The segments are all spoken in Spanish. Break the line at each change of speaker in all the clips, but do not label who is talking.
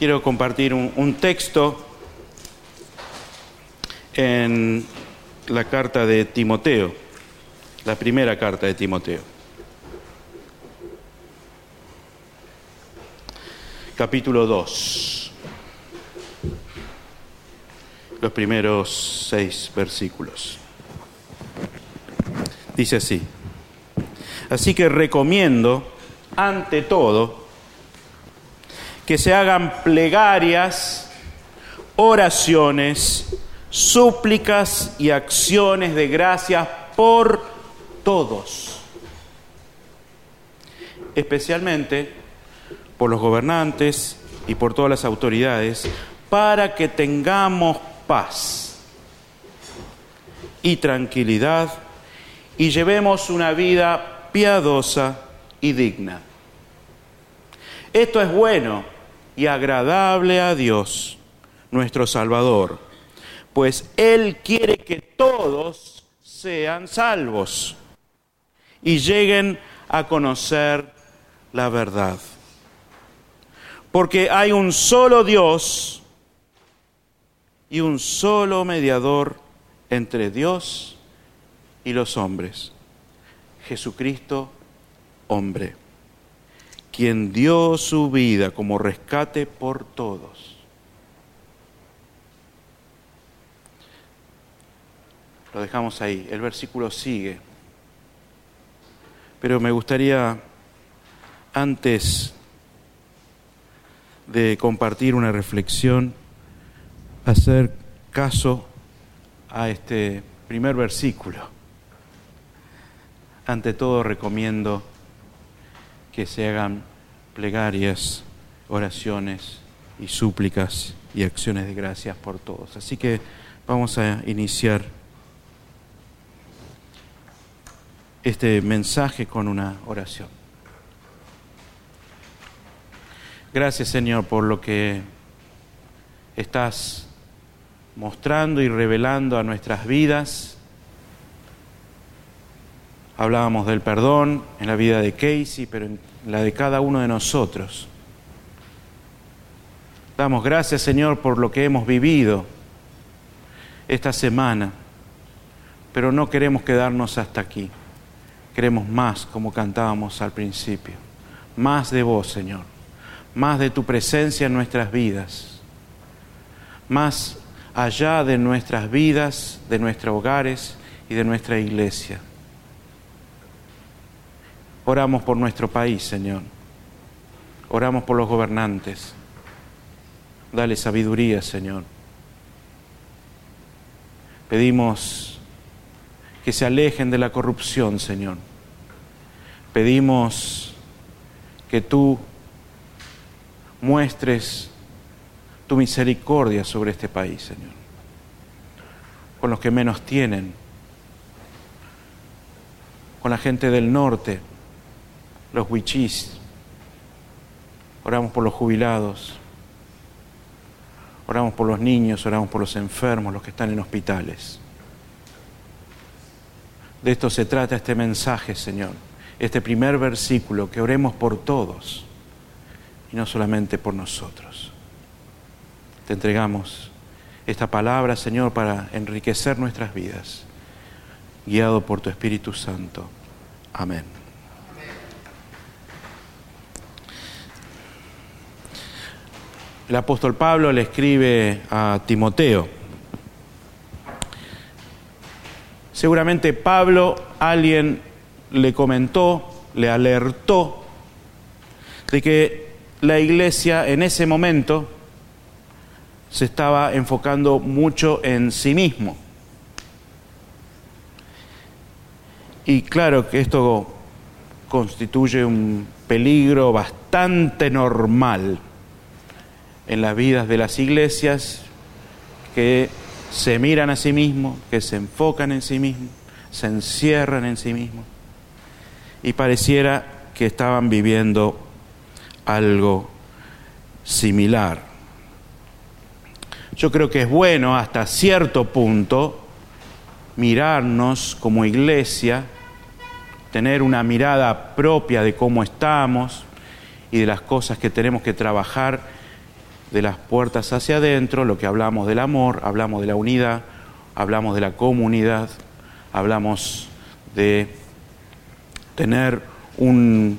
quiero compartir un, texto en la carta de Timoteo, la primera carta de Timoteo. Capítulo 2, los primeros seis versículos. Dice así, así que recomiendo, ante todo, que se hagan plegarias, oraciones, súplicas y acciones de gracias por todos, especialmente por los gobernantes y por todas las autoridades, para que tengamos paz y tranquilidad y llevemos una vida piadosa y digna. Esto es bueno y agradable a Dios, nuestro Salvador, pues Él quiere que todos sean salvos y lleguen a conocer la verdad. Porque hay un solo Dios y un solo mediador entre Dios y los hombres, Jesucristo hombre, quien dio su vida como rescate por todos. Lo dejamos ahí, el versículo sigue. Pero me gustaría, antes de compartir una reflexión, hacer caso a este primer versículo. Ante todo recomiendo que se hagan plegarias, oraciones y súplicas y acciones de gracias por todos. Así que vamos a iniciar este mensaje con una oración. Gracias Señor por lo que estás mostrando y revelando a nuestras vidas. Hablábamos del perdón en la vida de Casey, pero en la de cada uno de nosotros. Damos gracias Señor por lo que hemos vivido esta semana, pero no queremos quedarnos hasta aquí. Queremos más, como cantábamos al principio. Más de vos, Señor. Más de tu presencia en nuestras vidas. Más allá de nuestras vidas, de nuestros hogares y de nuestra iglesia. Oramos por nuestro país, Señor. Oramos por los gobernantes. Dale sabiduría, Señor. Pedimos que se alejen de la corrupción, Señor. Pedimos que tú muestres tu misericordia sobre este país, Señor, con los que menos tienen, con la gente del norte, los huichís. Oramos por los jubilados, oramos por los niños, oramos por los enfermos, los que están en hospitales. De esto se trata este mensaje, Señor, este primer versículo, que oremos por todos y no solamente por nosotros. Te entregamos esta palabra, Señor, para enriquecer nuestras vidas, guiado por tu Espíritu Santo. Amén. El apóstol Pablo le escribe a Timoteo. Seguramente Pablo, alguien le comentó, le alertó de que la iglesia en ese momento se estaba enfocando mucho en sí mismo. Y claro que esto constituye un peligro bastante normal en las vidas de las iglesias que se miran a sí mismos, que se enfocan en sí mismos, se encierran en sí mismos y pareciera que estaban viviendo algo similar. Yo creo que es bueno hasta cierto punto mirarnos como iglesia, tener una mirada propia de cómo estamos y de las cosas que tenemos que trabajar de las puertas hacia adentro, lo que hablamos del amor, hablamos de la unidad, hablamos de la comunidad, hablamos de tener un,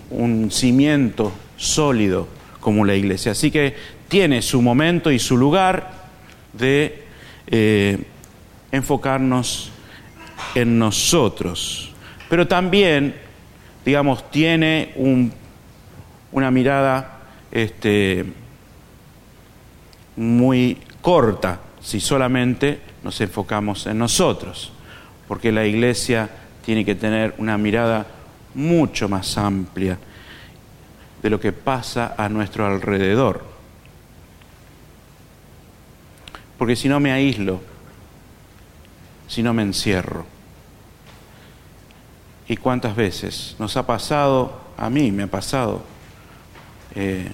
cimiento sólido como la iglesia. Así que tiene su momento y su lugar de eh, enfocarnos en nosotros. Pero también, digamos, tiene una mirada este, muy corta si solamente nos enfocamos en nosotros, porque la iglesia tiene que tener una mirada mucho más amplia de lo que pasa a nuestro alrededor. Porque si no me aíslo, si no me encierro. ¿Y cuántas veces nos ha pasado, a mí me ha pasado, eh,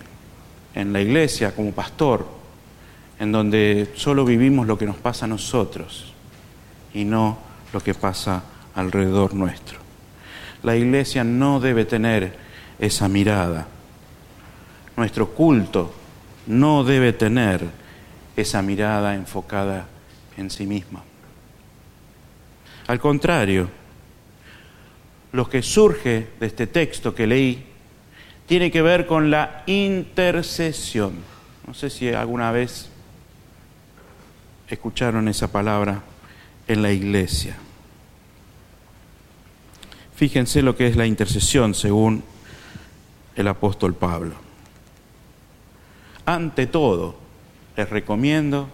en la iglesia como pastor, en donde solo vivimos lo que nos pasa a nosotros y no lo que pasa alrededor nuestro. La iglesia no debe tener esa mirada. Nuestro culto no debe tener esa mirada enfocada en sí misma. Al contrario, lo que surge de este texto que leí tiene que ver con la intercesión. No sé si alguna vez escucharon esa palabra en la iglesia. Fíjense lo que es la intercesión según el apóstol Pablo. Ante todo, les recomiendo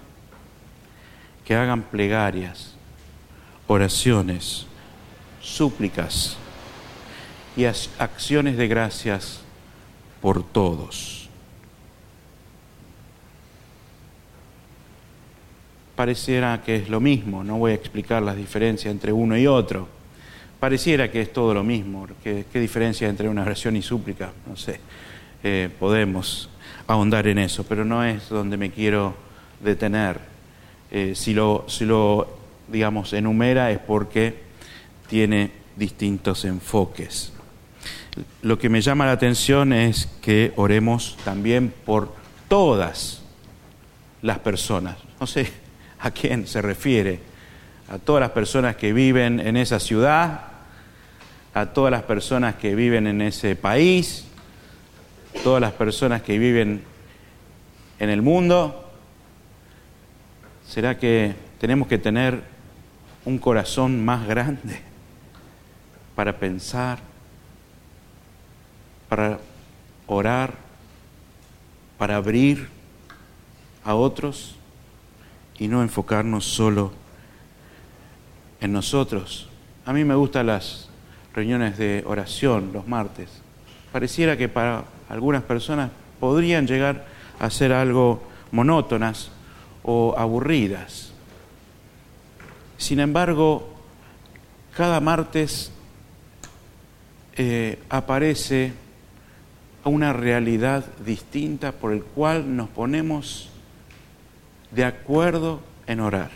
que hagan plegarias, oraciones, súplicas y acciones de gracias por todos pareciera que es lo mismo, no voy a explicar las diferencias entre uno y otro. Pareciera que es todo lo mismo, ¿qué, diferencia entre una oración y súplica? No sé, eh, podemos ahondar en eso, pero no es donde me quiero detener. Eh, si, lo, si lo, digamos, enumera es porque tiene distintos enfoques. Lo que me llama la atención es que oremos también por todas las personas. No sé, ¿A quién se refiere? A todas las personas que viven en esa ciudad, a todas las personas que viven en ese país, todas las personas que viven en el mundo. ¿Será que tenemos que tener un corazón más grande para pensar, para orar, para abrir a otros? Y no enfocarnos solo en nosotros. A mí me gustan las reuniones de oración los martes. Pareciera que para algunas personas podrían llegar a ser algo monótonas o aburridas. Sin embargo, cada martes eh, aparece una realidad distinta por el cual nos ponemos de acuerdo en orar.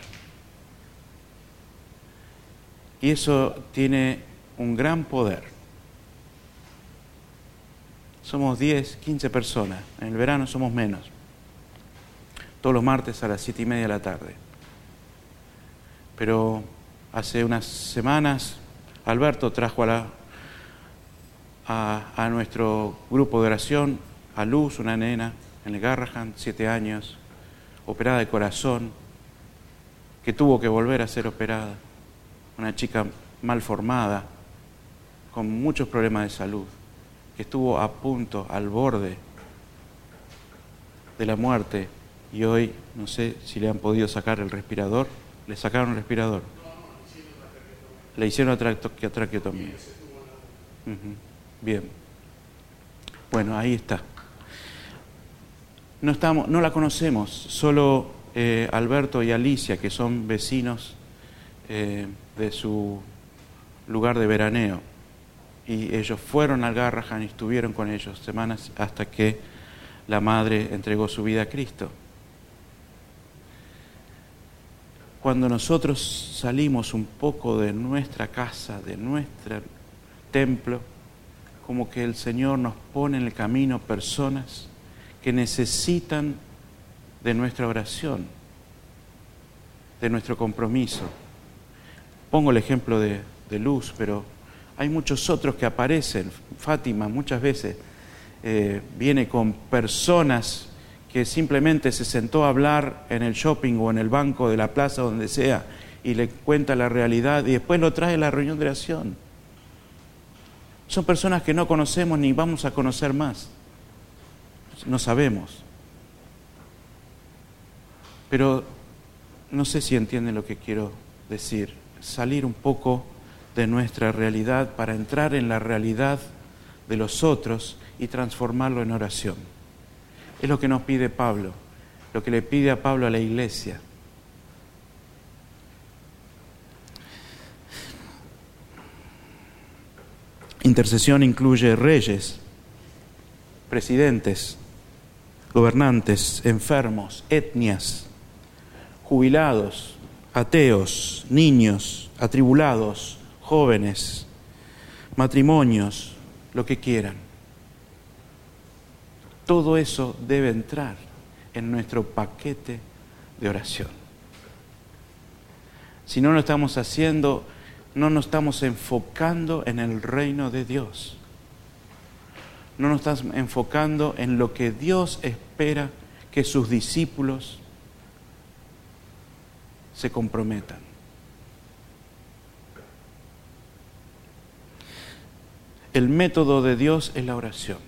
Y eso tiene un gran poder. Somos 10, 15 personas. En el verano somos menos. Todos los martes a las 7 y media de la tarde. Pero hace unas semanas Alberto trajo a, la, a, nuestro grupo de oración a Luz, una nena, en el Garrahan, siete años, operada de corazón, que tuvo que volver a ser operada, una chica mal formada, con muchos problemas de salud, que estuvo a punto, al borde de la muerte y hoy no sé si le han podido sacar el respirador, le sacaron el respirador, le hicieron traqueotomía. Bien, bueno, ahí está no, estamos, no la conocemos, solo eh, Alberto y Alicia, que son vecinos eh, de su lugar de veraneo. Y ellos fueron al Garrahan y estuvieron con ellos semanas hasta que la madre entregó su vida a Cristo. Cuando nosotros salimos un poco de nuestra casa, de nuestro templo, como que el Señor nos pone en el camino personas que necesitan de nuestra oración, de nuestro compromiso. Pongo el ejemplo de, Luz, pero hay muchos otros que aparecen. Fátima muchas veces eh, viene con personas que simplemente se sentó a hablar en el shopping o en el banco de la plaza, donde sea, y le cuenta la realidad y después lo trae a la reunión de oración. Son personas que no conocemos ni vamos a conocer más. No sabemos. Pero no sé si entienden lo que quiero decir. Salir un poco de nuestra realidad para entrar en la realidad de los otros y transformarlo en oración. Es lo que nos pide Pablo, lo que le pide a Pablo a la iglesia. Intercesión incluye reyes, presidentes, gobernantes, enfermos, etnias, jubilados, ateos, niños, atribulados, jóvenes, matrimonios, lo que quieran. Todo eso debe entrar en nuestro paquete de oración. Si no lo estamos haciendo, no nos estamos enfocando en el reino de Dios. No nos estamos enfocando en lo que Dios espera que sus discípulos se comprometan. El método de Dios es la oración.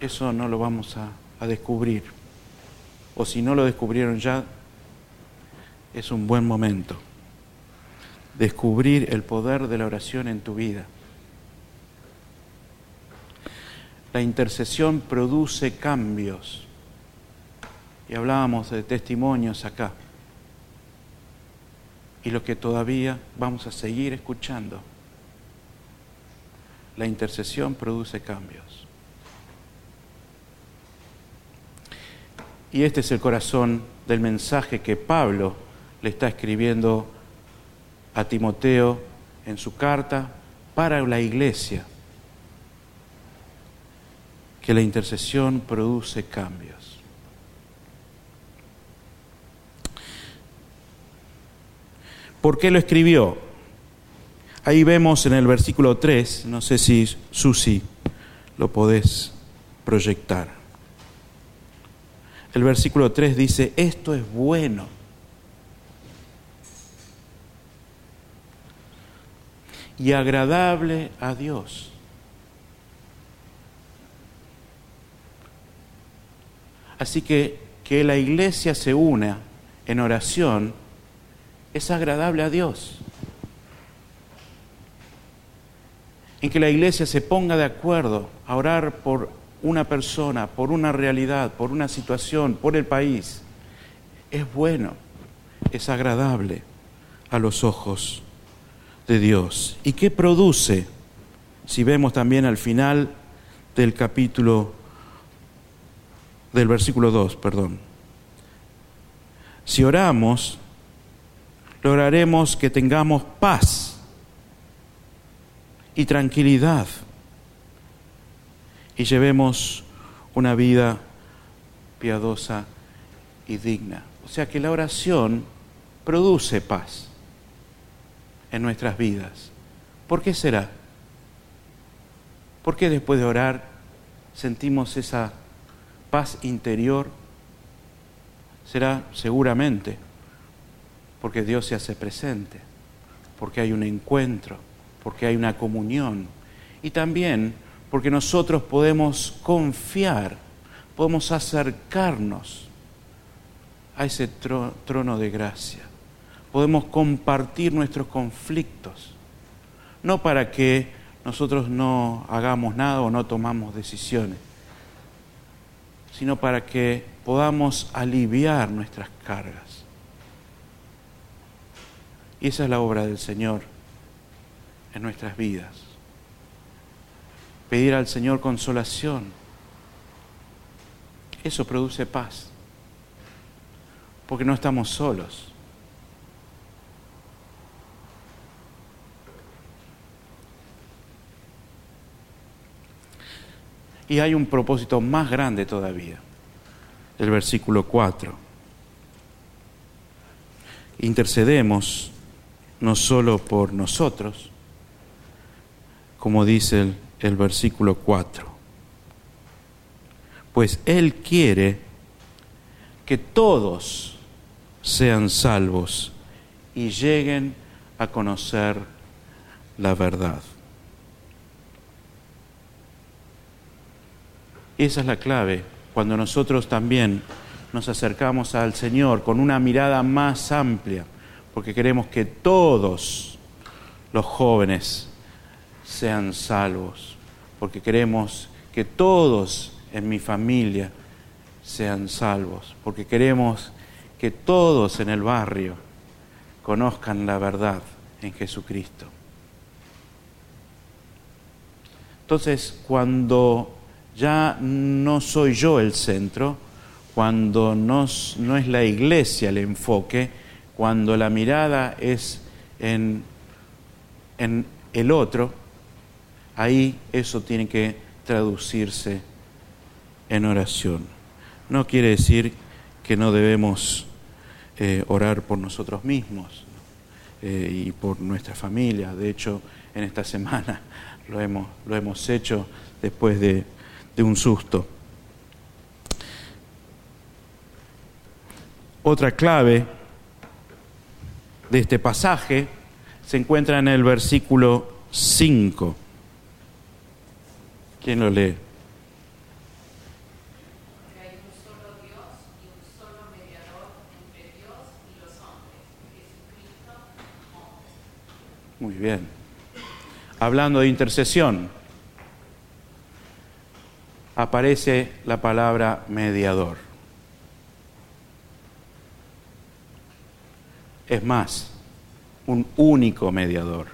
Eso no lo vamos a descubrir. O si no lo descubrieron ya, es un buen momento descubrir el poder de la oración en tu vida. La intercesión produce cambios. Y hablábamos de testimonios acá. Y lo que todavía vamos a seguir escuchando. La intercesión produce cambios. Y este es el corazón del mensaje que Pablo le está escribiendo a Timoteo en su carta para la iglesia que la intercesión produce cambios. ¿Por qué lo escribió? Ahí vemos en el versículo 3, no sé si Susi lo podés proyectar. El versículo 3 dice, esto es bueno y agradable a Dios. Así que que la iglesia se una en oración es agradable a Dios. En que la iglesia se ponga de acuerdo a orar por una persona, por una realidad, por una situación, por el país, es bueno, es agradable a los ojos de Dios. ¿Y qué produce? Si vemos también al final del capítulo, del versículo 2, perdón. Si oramos, lograremos que tengamos paz y tranquilidad y llevemos una vida piadosa y digna. O sea que la oración produce paz en nuestras vidas. ¿Por qué será? ¿Por qué después de orar sentimos esa paz interior? Será seguramente porque Dios se hace presente, porque hay un encuentro, porque hay una comunión y también porque nosotros podemos confiar, podemos acercarnos a ese trono de gracia podemos compartir nuestros conflictos, no para que nosotros no hagamos nada o no tomamos decisiones, sino para que podamos aliviar nuestras cargas. Y esa es la obra del Señor en nuestras vidas. Pedir al Señor consolación. Eso produce paz. Porque no estamos solos. Y hay un propósito más grande todavía. el versículo 4. Intercedemos no solo por nosotros, como dice el, el versículo 4, pues Él quiere que todos sean salvos y lleguen a conocer la verdad. Esa es la clave, cuando nosotros también nos acercamos al Señor con una mirada más amplia, porque queremos que todos los jóvenes sean salvos, porque queremos que todos en mi familia sean salvos, porque queremos que todos en el barrio conozcan la verdad en Jesucristo. Entonces, cuando ya no soy yo el centro, cuando no, es la iglesia el enfoque, cuando la mirada es en, en el otro, ahí eso tiene que traducirse en oración. No quiere decir que no debemos eh, orar por nosotros mismos eh, y por nuestra familia. De hecho, en esta semana lo hemos, lo hemos hecho después de de un susto. Otra clave de este pasaje se encuentra en el versículo 5. ¿Quién lo lee? Muy bien. Hablando de intercesión, aparece la palabra mediador. Es más, un único mediador.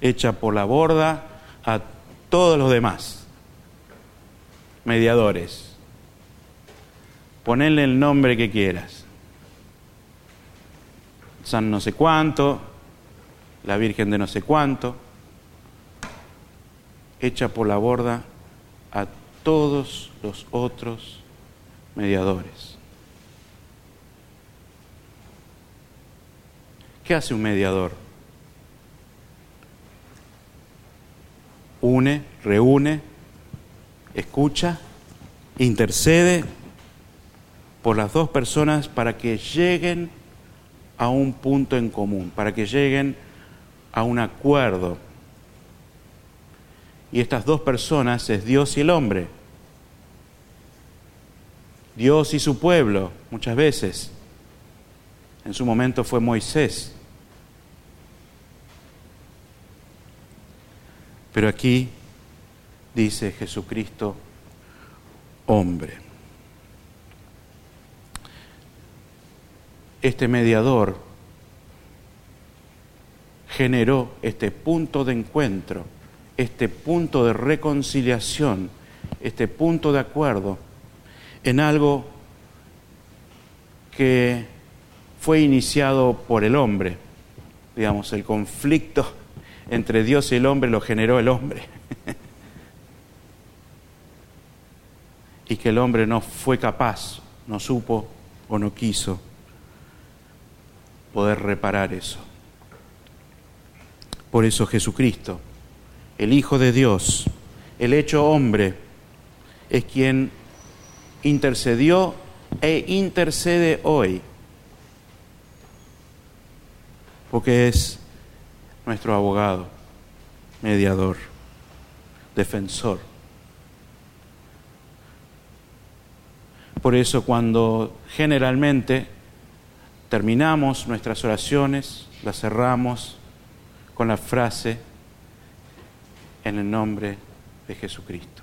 Echa por la borda a todos los demás mediadores. Ponle el nombre que quieras. San no sé cuánto, la Virgen de no sé cuánto echa por la borda a todos los otros mediadores. ¿Qué hace un mediador? Une, reúne, escucha, intercede por las dos personas para que lleguen a un punto en común, para que lleguen a un acuerdo y estas dos personas es Dios y el hombre. Dios y su pueblo, muchas veces. En su momento fue Moisés. Pero aquí dice Jesucristo, hombre. Este mediador generó este punto de encuentro este punto de reconciliación, este punto de acuerdo en algo que fue iniciado por el hombre. Digamos, el conflicto entre Dios y el hombre lo generó el hombre. y que el hombre no fue capaz, no supo o no quiso poder reparar eso. Por eso Jesucristo el Hijo de Dios, el hecho hombre, es quien intercedió e intercede hoy, porque es nuestro abogado, mediador, defensor. Por eso cuando generalmente terminamos nuestras oraciones, las cerramos con la frase, en el nombre de Jesucristo.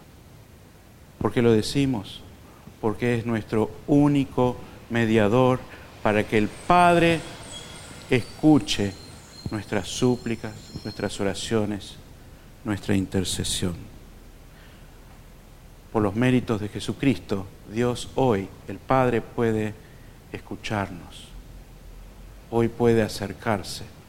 ¿Por qué lo decimos? Porque es nuestro único mediador para que el Padre escuche nuestras súplicas, nuestras oraciones, nuestra intercesión. Por los méritos de Jesucristo, Dios hoy, el Padre puede escucharnos, hoy puede acercarse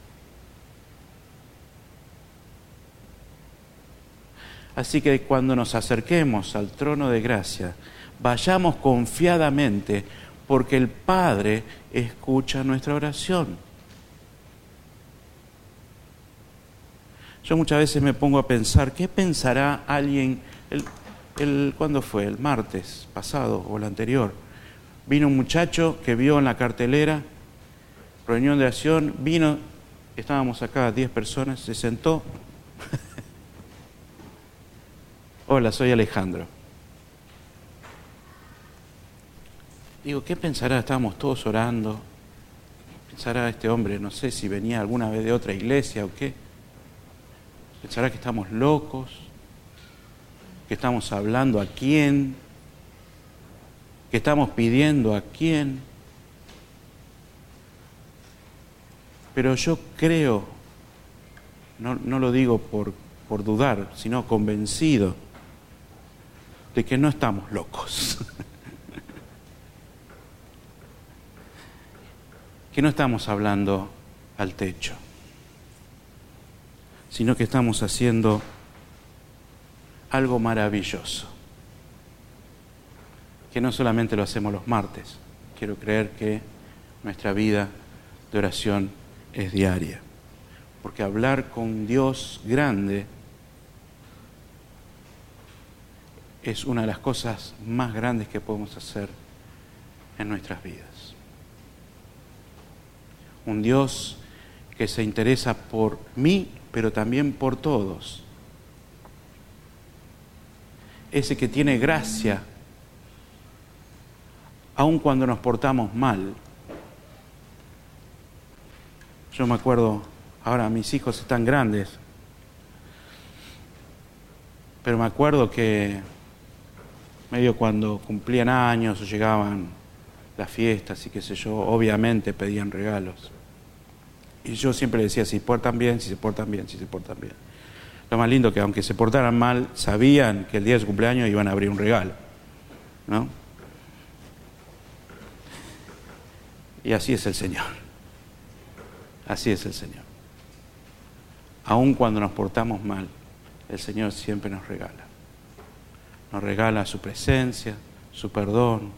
Así que cuando nos acerquemos al trono de gracia, vayamos confiadamente porque el Padre escucha nuestra oración. Yo muchas veces me pongo a pensar, ¿qué pensará alguien, el, ¿cuándo fue? El martes pasado o el anterior. Vino un muchacho que vio en la cartelera, reunión de acción, vino, estábamos acá 10 personas, se sentó. Hola, soy Alejandro. Digo, ¿qué pensará? Estábamos todos orando. Pensará este hombre, no sé si venía alguna vez de otra iglesia o qué. Pensará que estamos locos, que estamos hablando a quién, que estamos pidiendo a quién. Pero yo creo, no, lo digo por, por dudar, sino convencido de que no estamos locos. que no estamos hablando al techo sino que estamos haciendo algo maravilloso, que no solamente lo hacemos los martes, quiero creer que nuestra vida de oración es diaria, porque hablar con Dios grande es una de las cosas más grandes que podemos hacer en nuestras vidas. Un Dios que se interesa por mí pero también por todos. Ese que tiene gracia, aun cuando nos portamos mal. Yo me acuerdo, ahora mis hijos están grandes, pero me acuerdo que medio cuando cumplían años o llegaban las fiestas y qué sé yo, obviamente pedían regalos. Y yo siempre decía, si se portan bien, si se portan bien, si se portan bien. Lo más lindo que aunque se portaran mal, sabían que el día de su cumpleaños iban a abrir un regalo. ¿No? Y así es el Señor. Así es el Señor. Aun cuando nos portamos mal, el Señor siempre nos regala. Nos regala su presencia, su perdón,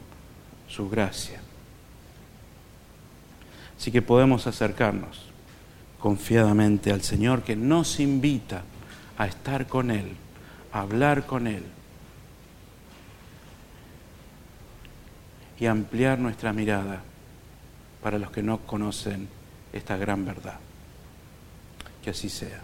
su gracia. Así que podemos acercarnos confiadamente al Señor que nos invita a estar con Él, a hablar con Él y ampliar nuestra mirada para los que no conocen esta gran verdad. Que así sea.